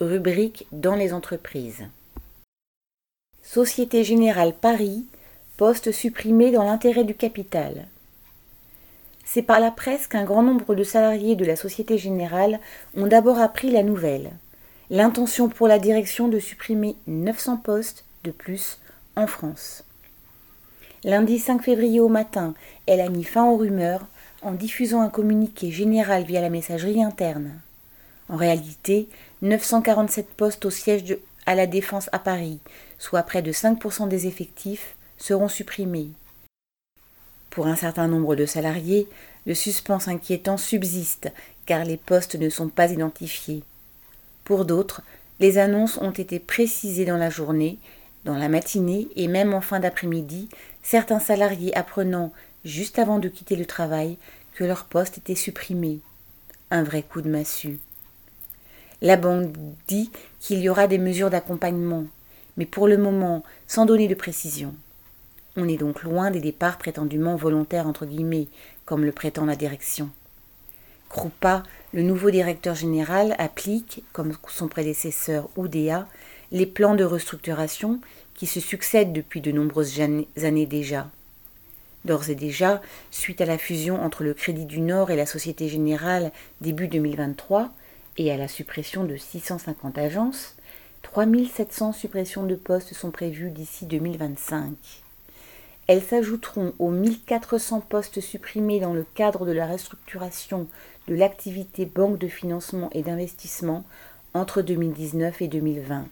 rubrique dans les entreprises. Société Générale Paris, poste supprimé dans l'intérêt du capital. C'est par la presse qu'un grand nombre de salariés de la Société Générale ont d'abord appris la nouvelle. L'intention pour la direction de supprimer 900 postes de plus en France. Lundi 5 février au matin, elle a mis fin aux rumeurs en diffusant un communiqué général via la messagerie interne. En réalité, 947 postes au siège à la Défense à Paris, soit près de 5% des effectifs, seront supprimés. Pour un certain nombre de salariés, le suspense inquiétant subsiste car les postes ne sont pas identifiés. Pour d'autres, les annonces ont été précisées dans la journée, dans la matinée et même en fin d'après-midi, certains salariés apprenant, juste avant de quitter le travail, que leur poste était supprimé. Un vrai coup de massue. La banque dit qu'il y aura des mesures d'accompagnement, mais pour le moment sans donner de précision. On est donc loin des départs prétendument volontaires entre guillemets, comme le prétend la direction. Krupa, le nouveau directeur général, applique, comme son prédécesseur Oudéa, les plans de restructuration qui se succèdent depuis de nombreuses années déjà. D'ores et déjà, suite à la fusion entre le Crédit du Nord et la Société Générale début 2023 et à la suppression de 650 agences, 3700 suppressions de postes sont prévues d'ici 2025. Elles s'ajouteront aux 1400 postes supprimés dans le cadre de la restructuration de l'activité banque de financement et d'investissement entre 2019 et 2020.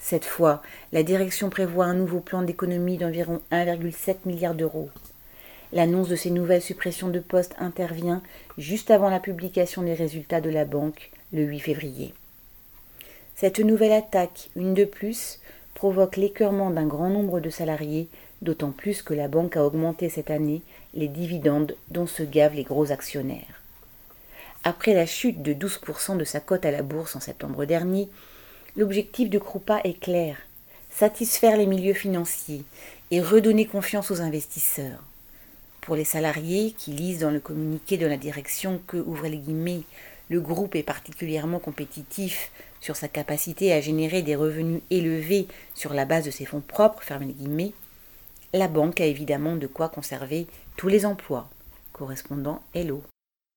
Cette fois, la direction prévoit un nouveau plan d'économie d'environ 1,7 milliard d'euros. L'annonce de ces nouvelles suppressions de postes intervient juste avant la publication des résultats de la banque le 8 février. Cette nouvelle attaque, une de plus, provoque l'écœurement d'un grand nombre de salariés d'autant plus que la banque a augmenté cette année les dividendes dont se gavent les gros actionnaires. Après la chute de 12% de sa cote à la bourse en septembre dernier, l'objectif de Krupa est clair satisfaire les milieux financiers et redonner confiance aux investisseurs. Pour les salariés qui lisent dans le communiqué de la direction que, ouvrez les guillemets, le groupe est particulièrement compétitif sur sa capacité à générer des revenus élevés sur la base de ses fonds propres, fermez les guillemets, la banque a évidemment de quoi conserver tous les emplois correspondant Hello.